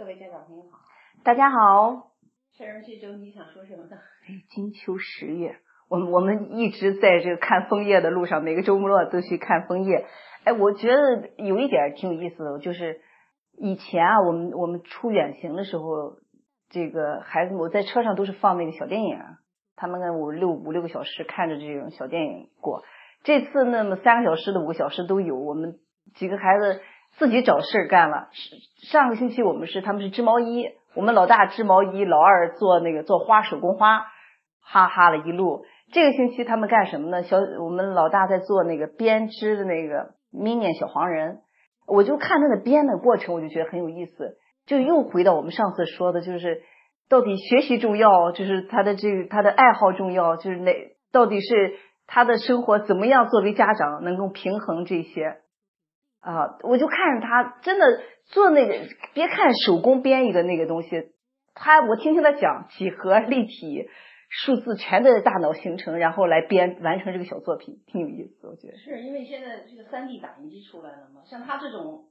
各位家长朋友好，大家好。这周你想说什么呢？哎，金秋十月，我们我们一直在这个看枫叶的路上，每个周末都去看枫叶。哎，我觉得有一点挺有意思的，就是以前啊，我们我们出远行的时候，这个孩子我在车上都是放那个小电影，他们五六五六个小时看着这种小电影过。这次那么三个小时的五个小时都有，我们几个孩子自己找事儿干了。上个星期我们是他们是织毛衣。我们老大织毛衣，老二做那个做花手工花，哈哈了一路。这个星期他们干什么呢？小我们老大在做那个编织的那个 mini 小黄人，我就看他的编的过程，我就觉得很有意思。就又回到我们上次说的，就是到底学习重要，就是他的这个他的爱好重要，就是那到底是他的生活怎么样？作为家长能够平衡这些啊，我就看着他真的。做那个，别看手工编一个那个东西，他我听听他讲，几何、立体、数字全在大脑形成，然后来编完成这个小作品，挺有意思，我觉得。是因为现在这个三 D 打印机出来了嘛，像他这种，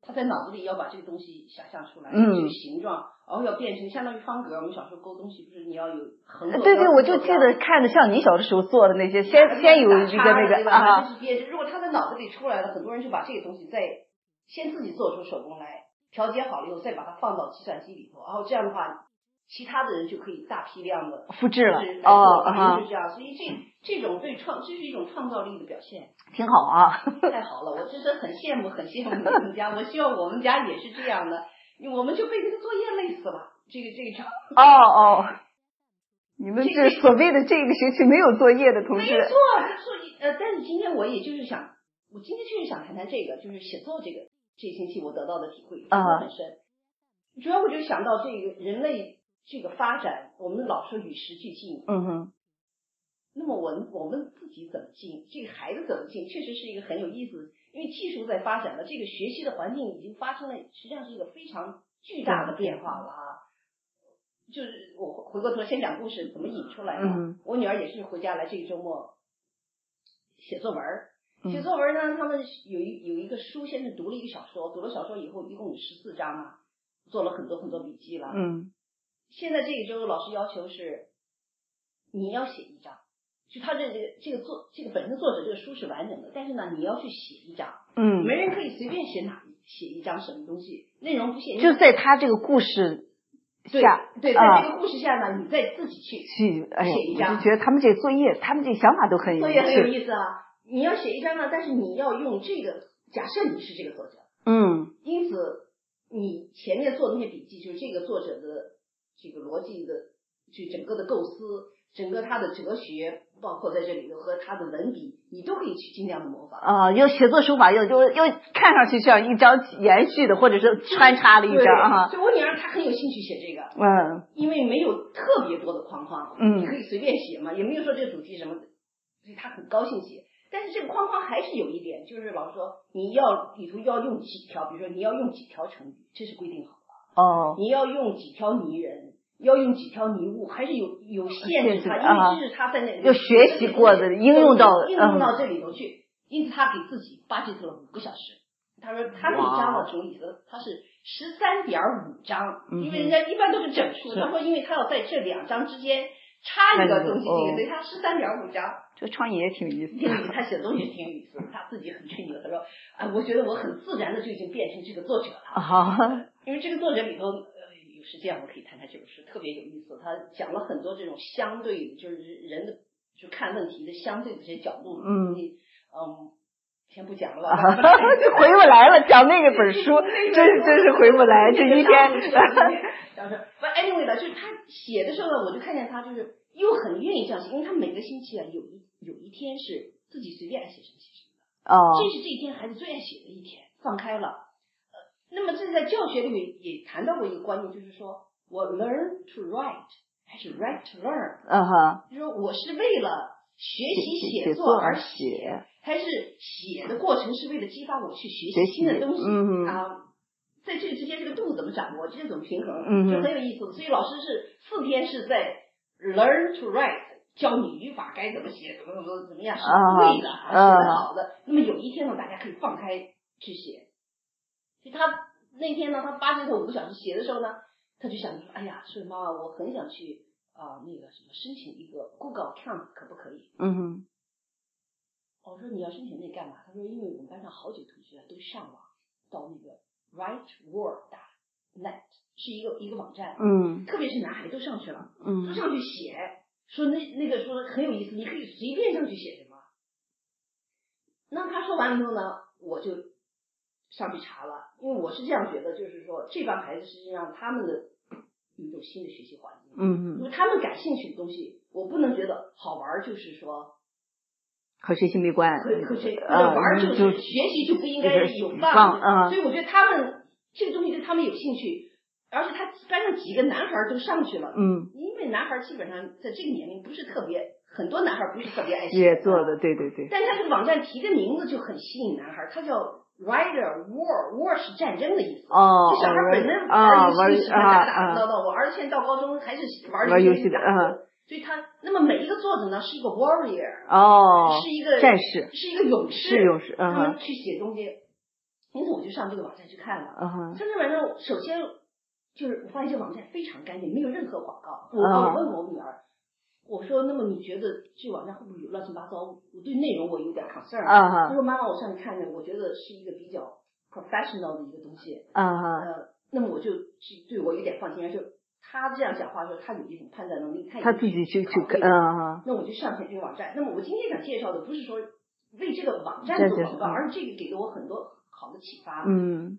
他在脑子里要把这个东西想象出来，嗯，这个形状，然后要变成相当于方格。我们小时候勾东西不是你要有横。对对，我就记得看着像你小的时候做的那些，先先有一个那个啊。如果他的脑子里出来了，很多人就把这个东西再。先自己做出手工来，调节好了以后，再把它放到计算机里头，然后这样的话，其他的人就可以大批量的复制了哦，就这样。所以这这种对创，这是一种创造力的表现，挺好啊。太好了，我真的很羡慕，很羡慕你们家。我希望我们家也是这样的，我们就被这个作业累死了。这个这个哦哦，你们这所谓的这个学期没有作业的同学，没错，作业呃，但是今天我也就是想，我今天确实想谈谈这个，就是写作这个。这星期我得到的体会很深，主要我就想到这个人类这个发展，我们老说与时俱进，嗯哼。那么我我们自己怎么进？这个孩子怎么进？确实是一个很有意思，因为技术在发展了，这个学习的环境已经发生了，实际上是一个非常巨大的变化了啊。就是我回过头先讲故事，怎么引出来的？我女儿也是回家来这个周末写作文。写作文呢，他们有一有一个书，先是读了一个小说，读了小说以后，一共有十四章啊，做了很多很多笔记了。嗯。现在这一周老师要求是，你要写一章，就他这这个这个作这个本身作者这个书是完整的，但是呢，你要去写一章。嗯。没人可以随便写哪写一章什么东西，内容不限。就在他这个故事下，对，在这个故事下呢，你再自己去去写一章。我就觉得他们这个作业，他们这想法都很有作业很有意思啊。你要写一章呢，但是你要用这个假设你是这个作者，嗯，因此你前面做的那些笔记就是这个作者的这个逻辑的，就整个的构思，整个他的哲学，包括在这里头和他的文笔，你都可以去尽量的模仿啊。要写作手法要就要看上去像一张延续的，或者是穿插的一张哈。就我女儿她很有兴趣写这个，嗯，因为没有特别多的框框，嗯，你可以随便写嘛，也没有说这个主题什么，所以她很高兴写。但是这个框框还是有一点，就是老师说你要里头要用几条，比如说你要用几条成语，这是规定好的。哦。你要用几条拟人，要用几条拟物，还是有有限制他，因为这是他在那要学习过的，应用到应用到这里头去。因此他给自己巴结出了五个小时。他说他那章的什么意思？他是十三点五章，因为人家一般都是整数。他说因为他要在这两章之间插一个东西，所以他十三点五章。这创意也挺有意思。他写的东西挺有意思，他自己很吹牛。他说：“啊，我觉得我很自然的就已经变成这个作者了。”啊，因为这个作者里头，呃，有时间我可以谈谈这本书，特别有意思。他讲了很多这种相对，就是人的就看问题的相对的这些角度。嗯。嗯，先不讲了。回不来了，讲那个本书，真是真是回不来。这一天。讲说不，anyway 的，就是他写的时候呢，我就看见他就是又很愿意这样写，因为他每个星期啊有一。有一天是自己随便爱写什么写什么的，哦，这是这一天孩子最爱写的一天，放开了。呃，那么这在教学里面也谈到过一个观念，就是说我 learn to write 还是 write to learn？嗯哼，就是说我是为了学习写作而写，还是写的过程是为了激发我去学习新的东西？嗯啊，在这个之间这个度怎么掌握，这种平衡，嗯，就很有意思。所以老师是四天是在 learn to write。教你语法该怎么写，怎么怎么怎么样是对的，写的好的。那么有一天呢，大家可以放开去写。他那天呢，他八点头五个小时写的时候呢，他就想着说，哎呀，说妈妈，我很想去啊、那个什么申请一个 Google account 可不可以？嗯哼，我说你要申请那干嘛？他说因为我们班上好几个同学都上网到那个 rightword net 是一个一个网站，嗯特别是男孩都上去了，嗯都嗯上去写，说那那个说很有意思，你可以随便上去写什么。那他说完了以后呢，我就上去查了，因为我是这样觉得，就是说这帮孩子实际上他们的有一种新的学习环境，嗯嗯，因为他们感兴趣的东西，我不能觉得好玩儿，就是说和学习没关。和和谁或者啊玩儿就就是学习就不应该有放啊所以我觉得他们这个东西对他们有兴趣，而且他班上几个男孩儿都上去了，嗯，因为男孩儿基本上在这个年龄不是特别，很多男孩儿不是特别爱写也做的，，对对对。但他这个网站提的名字就很吸引男孩儿，他叫 Rider War War 是战争的意思。哦，这小孩儿本身啊玩玩游戏喜欢啊打打啊闹闹，我儿子现在到高中还是玩玩游戏的所以他那么每一个作者呢是一个 warrior，哦，是一个战士是一个勇士，是勇士嗯他们去写东西，因此我就上这个网站去看了。嗯哼他这网站首先就是我发现这个网站非常干净，没有任何广告。我啊我问我女儿，我说那么你觉得这网站会不会有乱七八糟？我对内容我有点 concern。啊哈她说妈妈，我上去看看，我觉得是一个比较 professional 的一个东西。啊哈呃，那么我就去对我有点放心，而且他这样讲话的时候，他有一种判断能力，他自己去去考虑嗯哈那我就上前这个网站。那么我今天想介绍的不是说为这个网站做广告，而是这个给了我很多好的启发。嗯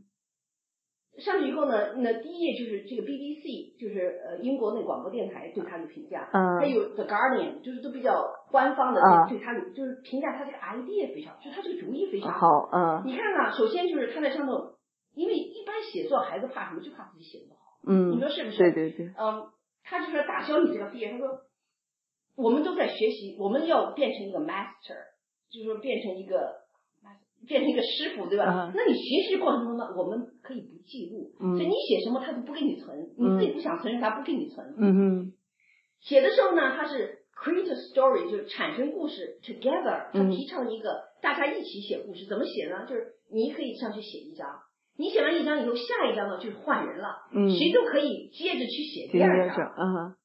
上去以后呢，那第一页就是这个 BBC，就是呃英国那广播电台对他的评价，嗯还有 The Guardian，就是都比较官方的啊对他有，就是评价他这个 idea 非常，就他这个主意非常好嗯你看啊，首先就是他在上头，因为一般写作孩子怕什么？就怕自己写的不好。嗯，你说是不是？对对对，嗯，他就是打消你这个 fear，他说我们都在学习，我们要变成一个 master，就是说变成一个变成一个师傅，对吧？嗯那你学习过程中呢，我们可以不记录，嗯所以你写什么他都不给你存，你自己不想存，他不给你存。嗯嗯写的时候呢，他是 create a story，就是产生故事 together，他嗯提倡一个大家一起写故事，怎么写呢？就是你可以上去写一张，你写完一张以后，下一张呢就是换人了，嗯，谁都可以接着去写第二章。天是嗯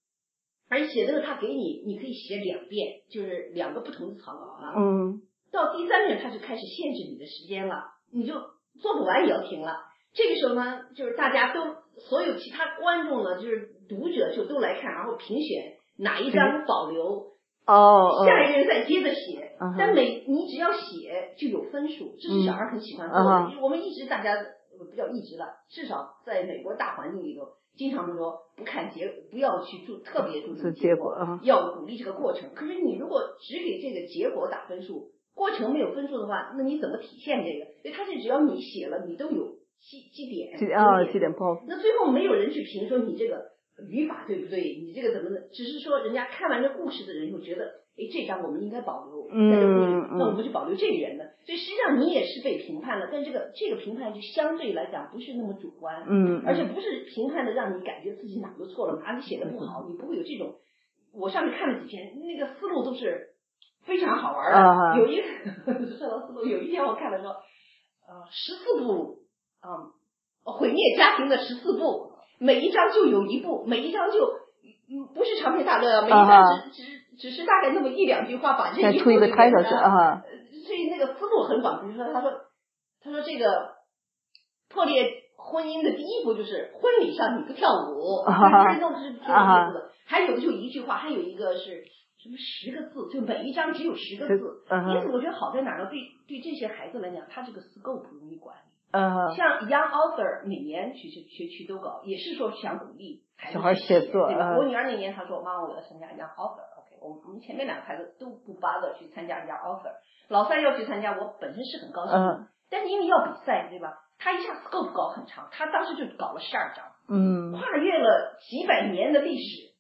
而且写这个他给你，你可以写两遍，就是两个不同的草稿啊。嗯到第三天他就开始限制你的时间了，你就做不完也要停了。这个时候呢，就是大家都所有其他观众呢，就是读者就都来看，然后评选哪一章保留，哦下一个人再接着写。但每你只要写就有分数，这是小孩很喜欢做的。嗯我们一直大家呃不叫一直了，至少在美国大环境里头，经常说不看结，不要去注特别注是重结果嗯要鼓励这个过程。可是你如果只给这个结果打分数，过程没有分数的话，那你怎么体现这个？所以他是只要你写了，你都有基基点，这啊优点包那最后没有人去评说你这个语法对不对，你这个怎么的，只是说人家看完这故事的人就觉得，哎，这章我们应该保留，嗯那我们就保留这个人的。所以实际上你也是被评判了，但这个这个评判就相对来讲不是那么主观，嗯而且不是评判的让你感觉自己哪个错了，哪里写的不好，你不会有这种。我上面看了几篇，那个思路都是非常好玩的。啊有一说到思路，有一天我看了说，呃，十四部，嗯，毁灭家庭的十四部，每一章就有一部，每一章就嗯不是长篇大论啊，每一章啊只、只只是大概那么一两句话，把这一步再出一个就给 title 它是啊所以那个思路很广。比如说，他说，他说这个破裂婚姻的第一步就是婚礼上你不跳舞，啊这都是挺有啊意思的。还有的就一句话，还有一个是什么十个字，就每一章只有十个字。因此，我觉得好在哪儿呢？对对这些孩子来讲，他这个 scope 容易管理。嗯像 Young Author 每年学学学区都搞，也是说想鼓励孩子小孩写作对吧？嗯我女儿那年她说：“妈妈，我要参加 Young Author。”OK，我们我们前面两个孩子都不 bother 去参加 Young Author，老三要去参加，我本身是很高兴但是因为要比赛，对吧？他一下 scope 搞很长，他当时就搞了十二章，嗯跨越了几百年的历史，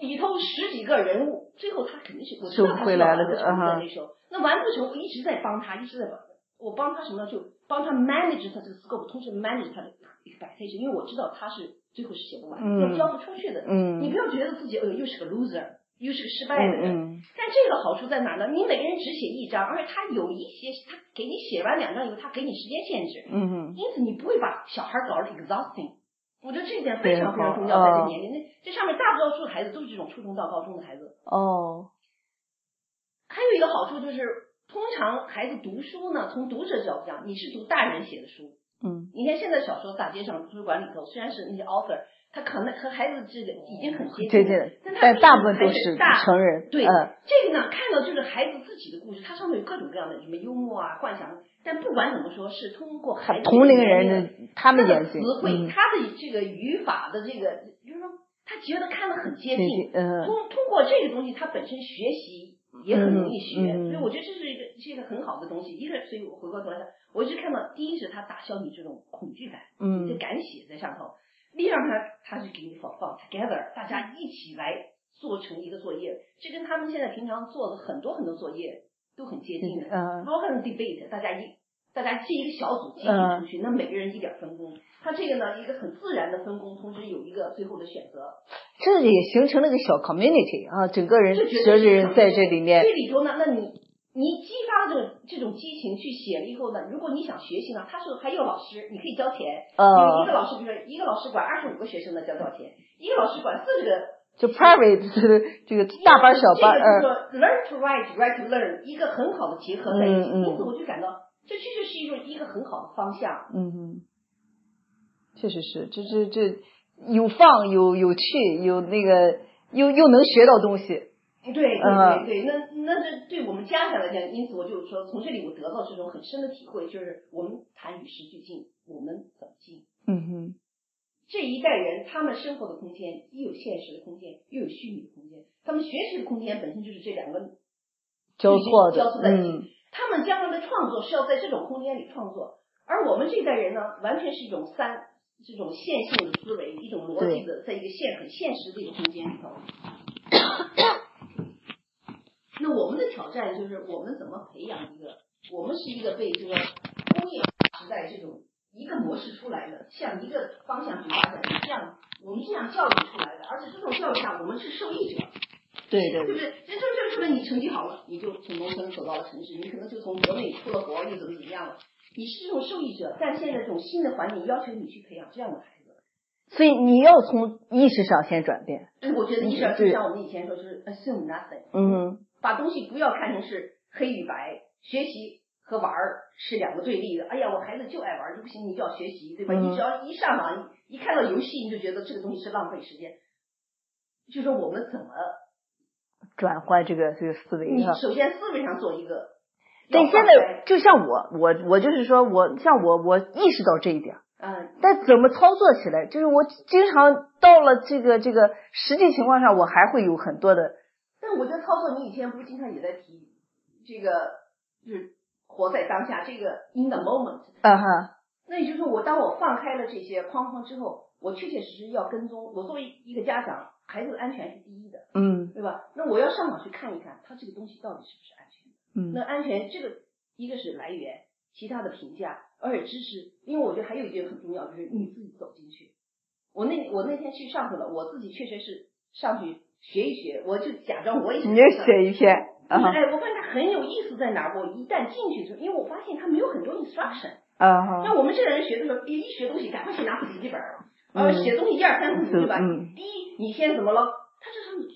里头十几个人物，最后他肯定是我知道他回来了的那时候，那完不成，我一直在帮他，一直在帮，我帮他什么呢？就帮他 manage 他这个 scope，同时 manage 他的 expectation，因为我知道他是最后是写不完，嗯要交不出去的。你嗯不要觉得自己呃又是个 loser，又是个失败的人。嗯但这个好处在哪呢？你每个人只写一张，而且他有一些他给你写完两张以后，他给你时间限制，嗯嗯因此你不会把小孩搞得 exhausting。我觉得这一点非常非常重要，在这年龄，那这上面大多数孩子都是这种初中到高中的孩子。哦还有一个好处就是，通常孩子读书呢，从读者角度讲，你是读大人写的书。嗯你看现在小说大街上图书馆里头，虽然是那些 author，他可能和孩子这个已经很接近了，但他大部分都是大成人。对，嗯这个呢，看到就是孩子自己的故事，它上面有各种各样的什么幽默啊、幻想，但不管怎么说，是通过孩子同龄人的他们的眼睛，词汇，嗯他的这个语法的这个，就是说他觉得看得很接接近近，嗯通通过这个东西，他本身学习也很容易学，嗯嗯所以我觉得这是一个是一个很好的东西。一个，所以我回过头来看，我一直看到，第一是他打消你这种恐惧感，你就嗯敢写在上头；第二，他他去给你放放 together，大家一起来做成一个作业，这跟他们现在平常做的很多很多作业都很接近的。嗯包括 debate，大家一大家这一个小组集体嗯。出去，那每个人一点分工，他这个呢一个很自然的分工，同时有一个最后的选择。这也形成了个小 community 啊，整个人这绝学对是的人在这里面。这里头呢，那你你激发了这种这种激情去写了以后呢，如果你想学习呢，他说还有老师，你可以交钱，呃有一个老师，比如说一个老师管二十五个学生呢交多少钱，一个老师管四十个。就 private 这个这个大班小班，这个就是呃说 learn to write, write to learn，一个很好的结合在一起。嗯嗯因此我就感到这确实是一种一个很好的方向。嗯嗯，确实是，这这这有放有有趣，有那个又又能学到东西，对对嗯对对，那那这对我们家长来讲，因此我就说，从这里我得到这种很深的体会，就是我们谈与时俱进，我们怎么进？嗯哼，这一代人他们生活的空间，既有现实的空间，又有虚拟的空间。他们学习的空间本身就是这两个交错的，交错在一起。嗯他们将来的创作是要在这种空间里创作，而我们这一代人呢，完全是一种三这种线性的思维，一种逻辑的，在一个现很现实的一个空间里头。那我们的挑战就是我们怎么培养一个，我们是一个被这个工业化时代这种一个模式出来的，向一个方向去发展，这样我们这样教育出来的，而且这种教育下我们是受益者。对对对不对？人生就是说你成绩好了，你就从农村走到了城市，你可能就从国内出了国，又怎么怎么样了？你是这种受益者，但现在这种新的环境要求你去培养这样的孩子。所以你要从意识上先转变，对，我觉得意识上就像我们以前说，就是 assume nothing，嗯把东西不要看成是黑与白，学习和玩儿是两个对立的。哎呀，我孩子就爱玩儿就不行，你就要学习，对吧？嗯你只要一上网一看到游戏，你就觉得这个东西是浪费时间。就说我们怎么，转换这个这个思维。你首先思维上做一个。对，现在就像我，我我就是说我像我，我意识到这一点，嗯，但怎么操作起来，就是我经常到了这个这个实际情况上，我还会有很多的，但我觉得操作，你以前不是经常也在提这个，就是活在当下，这个 in the moment。啊哈，那也就是说，我当我放开了这些框框之后，我确确实实要跟踪。我作为一个家长，孩子的安全是第一的，嗯对吧？那我要上网去看一看，他这个东西到底是不是安全的。嗯那安全这个一个是来源，其他的评价，而且支持。因为我觉得还有一点很重要，就是你自己走进去。我那我那天去上去了，我自己确实是上去学一学，我就假装我也是你就上写一篇哎，我发现它很有意思在哪儿？我一旦进去之后，因为我发现它没有很多 instruction。啊哈，像我们这个人学的时候，一一学东西，赶快去拿笔记本儿，嗯呃，写东西一二三四五，对吧？嗯第一，你先怎么了？它这上面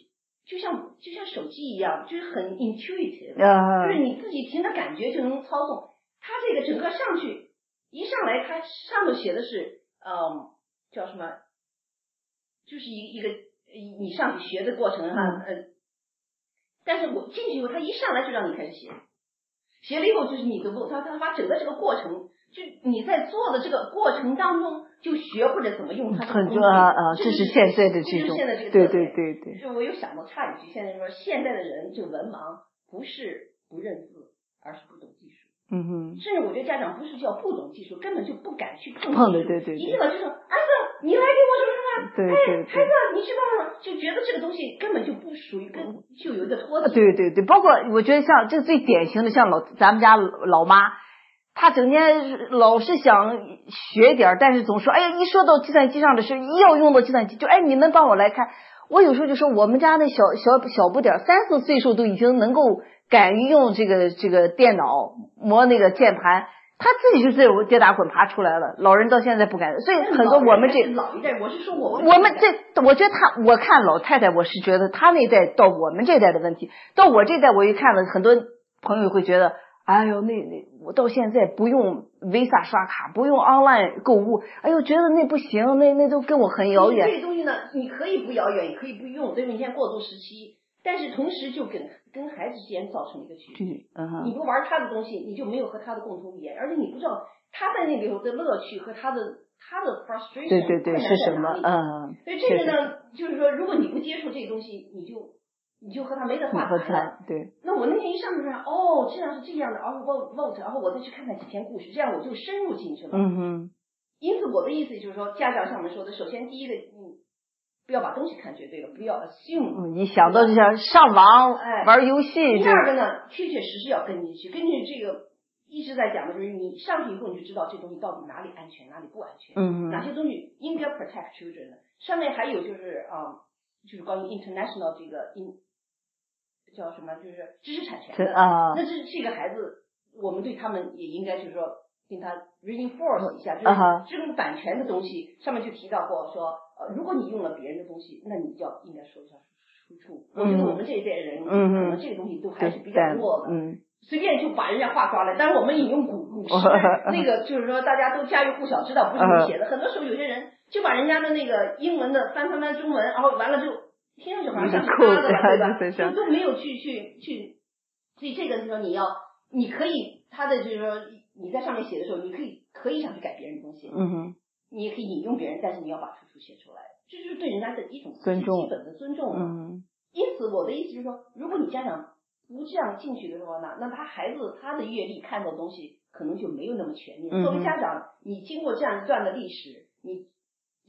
就像就像手机一样，就是很 intuitive，啊就是你自己凭着感觉就能操纵。它这个整个上去一上来，它上头写的是，嗯，叫什么？就是一一个你上去学的过程哈，嗯呃，但是我进去以后，他一上来就让你开始写，写了以后就是你的路，他他把整个这个过程，就你在做的这个过程当中就学会了怎么用它这个很工具多啊啊，这这是现在的这就是种现在这个，对对对对，就我有想到插一句，现在说现在的人就文盲不是不认字，而是不懂技术。嗯哼，甚至我觉得家长不是叫不懂技术，根本就不敢去碰碰技术的对对对一定要就说儿子，你来给我什么什么，对哎，对对孩子，你去帮忙，就觉得这个东西根本就不属于跟就有一个脱啊节。对对对，包括我觉得像这最典型的，像老咱们家老妈，她整天老是想学点儿，但是总说，哎呀，一说到计算机上的事，一要用到计算机，就哎，你能帮我来看？我有时候就说，我们家那小小小不点儿，三四岁数都已经能够敢于用这个这个电脑磨那个键盘，他自己就自由跌打滚爬出来了。老人到现在不敢，所以很多我们这老一代，我是说我我们这，我觉得他，我看老太太，我是觉得他那一代到我们这代的问题，到我这代我一看了，很多朋友会觉得。哎呦，那那我到现在不用 Visa 刷卡，不用 online 购物，哎呦，觉得那不行，那那都跟我很遥远。这东西呢，你可以不遥远，也可以不用，对吧？你现在过渡时期，但是同时就跟跟孩子之间造成一个距离。嗯。你不玩他的东西，你就没有和他的共同语言，而且你不知道他在那里头的乐趣和他的他的 frustration 对对对是什么？嗯。所以这个呢，就是说，如果你不接触这个东西，你就。你就和他没得话谈，对。那我那天一上去哦，这样是这样的，然后 vote，然后我再去看看几篇故事，这样我就深入进去了。嗯哼。因此我的意思就是说，家长像我们说的，首先第一个，嗯，不要把东西看绝对了，不要 assume。你想到就想上网哎玩游戏。第二个呢，确确实实要跟进去，根据这个一直在讲的就是你上去以后你就知道这东西到底哪里安全，哪里不安全。嗯哪些东西应该 protect children 的？上面还有就是啊，就是关于 international 这个 in。叫什么？就是知识产权的啊，那这这个孩子，我们对他们也应该就是说，跟他 reinforce 一下，就是这种版权的东西，上面就提到过说，呃，如果你用了别人的东西，那你就要应该说一下出处。我觉得我们这一代人，可能这个东西都还是比较弱的，随便就把人家话抓来。但是我们引用古古诗，那个就是说大家都家喻户晓，知道不是你写的。很多时候有些人就把人家的那个英文的翻翻翻中文，然后完了就。听上去好像像是他的了，对吧？就都没有去去去，所以这个是说你要，你可以他的就是说你在上面写的时候，你可以可以想去改别人的东西，嗯哼，你也可以引用别人，但是你要把出处写出来，这就是对人家的一种尊重，基本的尊重。嗯，因此我的意思就是说，如果你家长不这样进去的时候呢，那他孩子他的阅历看到的东西可能就没有那么全面。作为家长，你经过这样一段的历史，你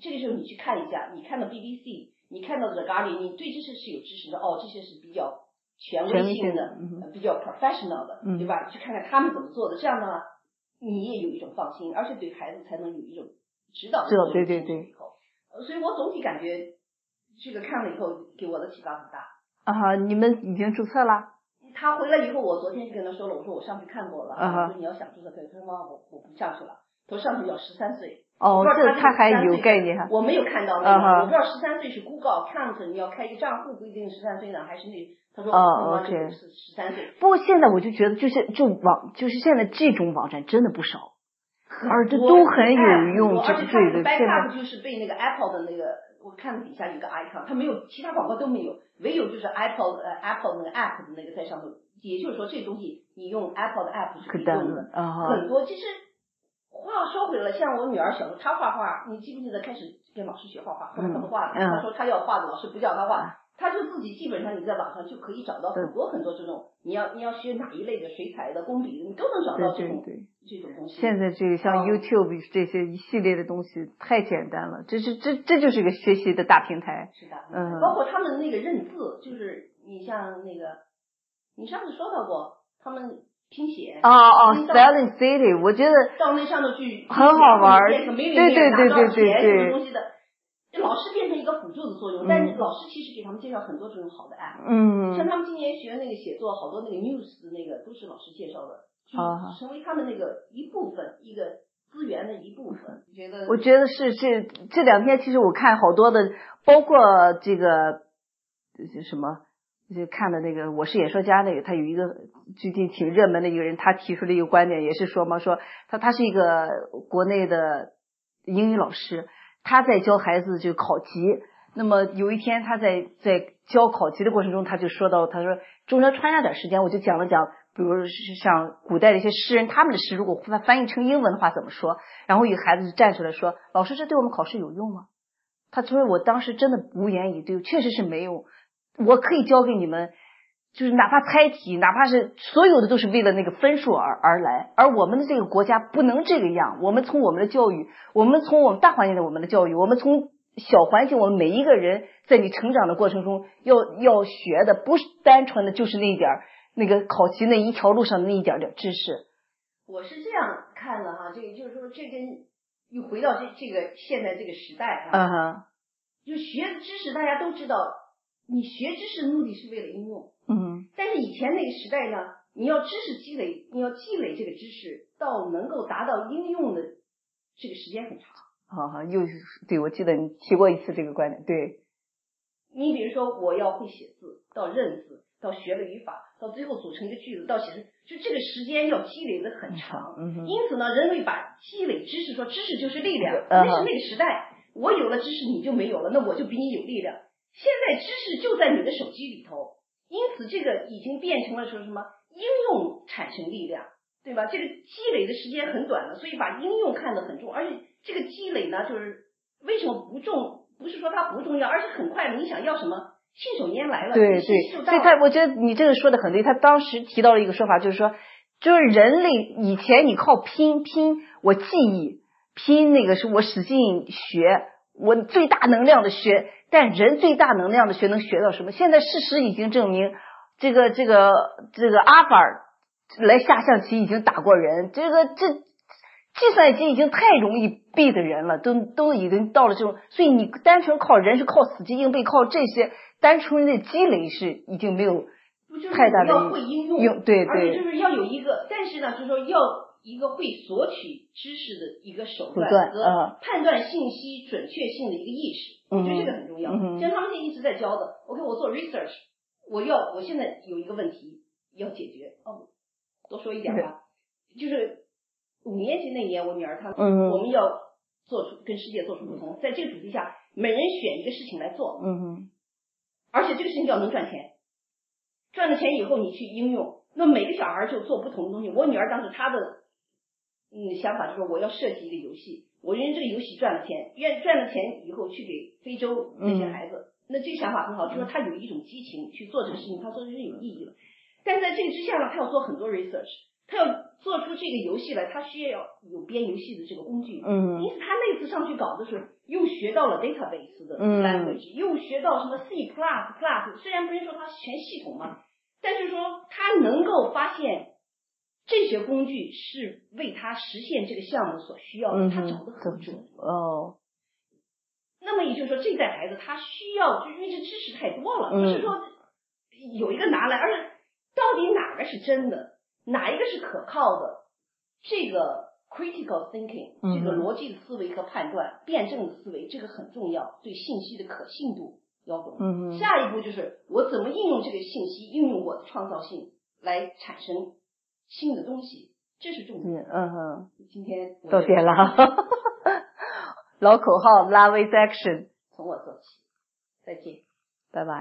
这个时候你去看一下，你看到 BBC。你看到的咖喱，你对这些是有知识的哦，这些是比较权威性的，比较 professional 的，对吧？去看看他们怎么做的，这样的话你也有一种放心，而且对孩子才能有一种指导的作用。对对对。所以我总体感觉这个看了以后给我的启发很大。啊，你们已经注册了？他回来以后，我昨天就跟他说了，我说我上去看过了，我说你要想注册可以。他说妈，我我不上去了，他说上去要十三岁。哦，这他还有概念哈。我没有看到那个，我不知道十三岁是 Google account，你要开一个账户不一定十三岁呢，还是那他说哦，OK，是十三岁。不过现在我就觉得，就是就网，就是现在这种网站真的不少，而且都很有用，而且它的 backup 就是被那个 Apple 的那个，我看底下有个 icon，它没有其他广告都没有，唯有就是 Apple 呃 Apple 那个 app 的那个在上头，也就是说这东西你用 Apple 的 app 是可以用的，很多其实。话说回来，像我女儿小时候，她画画，你记不记得开始跟老师学画画，后来她不画的。她说她要画的，老师不叫她画，她就自己基本上你在网上就可以找到很多很多这种，你要你要学哪一类的水彩的、工笔的，你都能找到这种这种东西。现在这个像 YouTube 这些一系列的东西太简单了，这是这这就是一个学习的大平台。是的，嗯，包括他们那个认字，就是你像那个，你上次说到过他们。拼写哦哦，Spelling City，我觉得到那上头去很好玩，对对对对对对。东西的，老师变成一个辅助的作用，但是老师其实给他们介绍很多这种好的 app。嗯。像他们今年学那个写作，好多那个 news 的那个都是老师介绍的，成为他们那个一部分，一个资源的一部分。觉得？我觉得是这这两天，其实我看好多的，包括这个什么。就看的那个《我是演说家》那个，他有一个最近挺热门的一个人，他提出了一个观点，也是说嘛，说他他是一个国内的英语老师，他在教孩子就考级。那么有一天他在在教考级的过程中，他就说到，他说中间穿插点时间，我就讲了讲，比如像古代的一些诗人，他们的诗如果翻翻译成英文的话怎么说？然后有孩子就站出来说：“老师，这对我们考试有用吗？”他说：“我当时真的无言以对，确实是没有。”我可以教给你们，就是哪怕猜题，哪怕是所有的都是为了那个分数而而来。而我们的这个国家不能这个样。我们从我们的教育，我们从我们大环境的我们的教育，我们从小环境，我们每一个人在你成长的过程中要要学的，不是单纯的就是那一点儿那个考级那一条路上的那一点点知识。我是这样看的哈，这个就是说，这跟又回到这这个现在这个时代啊。就学知识，大家都知道，你学知识目的是为了应用。嗯但是以前那个时代呢，你要知识积累，你要积累这个知识，到能够达到应用的这个时间很长。好好又对我记得你提过一次这个观点，对，你比如说，我要会写字，到认字，到学了语法，到最后组成一个句子，到写成，就这个时间要积累的很长。嗯哼因此呢，人类把积累知识说知识就是力量，嗯那是那个时代，我有了知识你就没有了，那我就比你有力量。现在知识就在你的手机里头，因此这个已经变成了说什么应用产生力量，对吧？这个积累的时间很短了，所以把应用看得很重，而且这个积累呢，就是为什么不重？不是说它不重要，而是很快，你想要什么，信手拈来了，对对。所以他我觉得你这个说的很对。他当时提到了一个说法，就是说，就是人类以前你靠拼拼我记忆，拼那个是我使劲学，我最大能量的学，但人最大能量的学能学到什么？现在事实已经证明，这个这个这个阿法尔来下象棋已经打过人，这个这。计算机已经太容易背的人了，都都已经到了这种，所以你单纯靠人是靠死记硬背，靠这些单纯的积累是已经没有太大的用，用对而且对就是要有一个，但是呢，就是说要一个会索取知识的一个手手段和啊判断信息准确性的一个意识，我觉得这个很重要。像他们现在一直在教的，OK，我做 research，我要我现在有一个问题要解决，哦，多说一点吧，就是五年级那年，我女儿她，嗯我们要做出跟世界做出不同，在这个主题下，每人选一个事情来做，嗯哼。而且这个事情要能赚钱，赚了钱以后你去应用。那每个小孩就做不同的东西。我女儿当时她的嗯想法就是我要设计一个游戏，我认为这个游戏赚了钱，愿赚了钱以后去给非洲那些孩子。那这个想法很好，就说他有一种激情去做这个事情，他做的是有意义的。但在这个之下呢，他要做很多 research，他要做出这个游戏来，他需要有编游戏的这个工具。嗯因此，他那次上去搞的时候，又学到了 database 的嗯 language，、又学到什么 C plus plus。虽然不是说它全系统嘛，但是说他能够发现这些工具是为他实现这个项目所需要的，嗯他找哼的很准。哦那么也就是说，这代孩子他需要，就因为这知识太多了，嗯不是说有一个拿来，而是到底哪个是真的，哪一个是可靠的，这个 critical thinking，嗯这个逻辑的思维和判断、辩证的思维，这个很重要，对信息的可信度要懂。下一步就是我怎么应用这个信息，应用我的创造性来产生新的东西，这是重点。嗯嗯哼，今天我到觉得点了，老口号 Love is action，从我做起，再见。拜拜。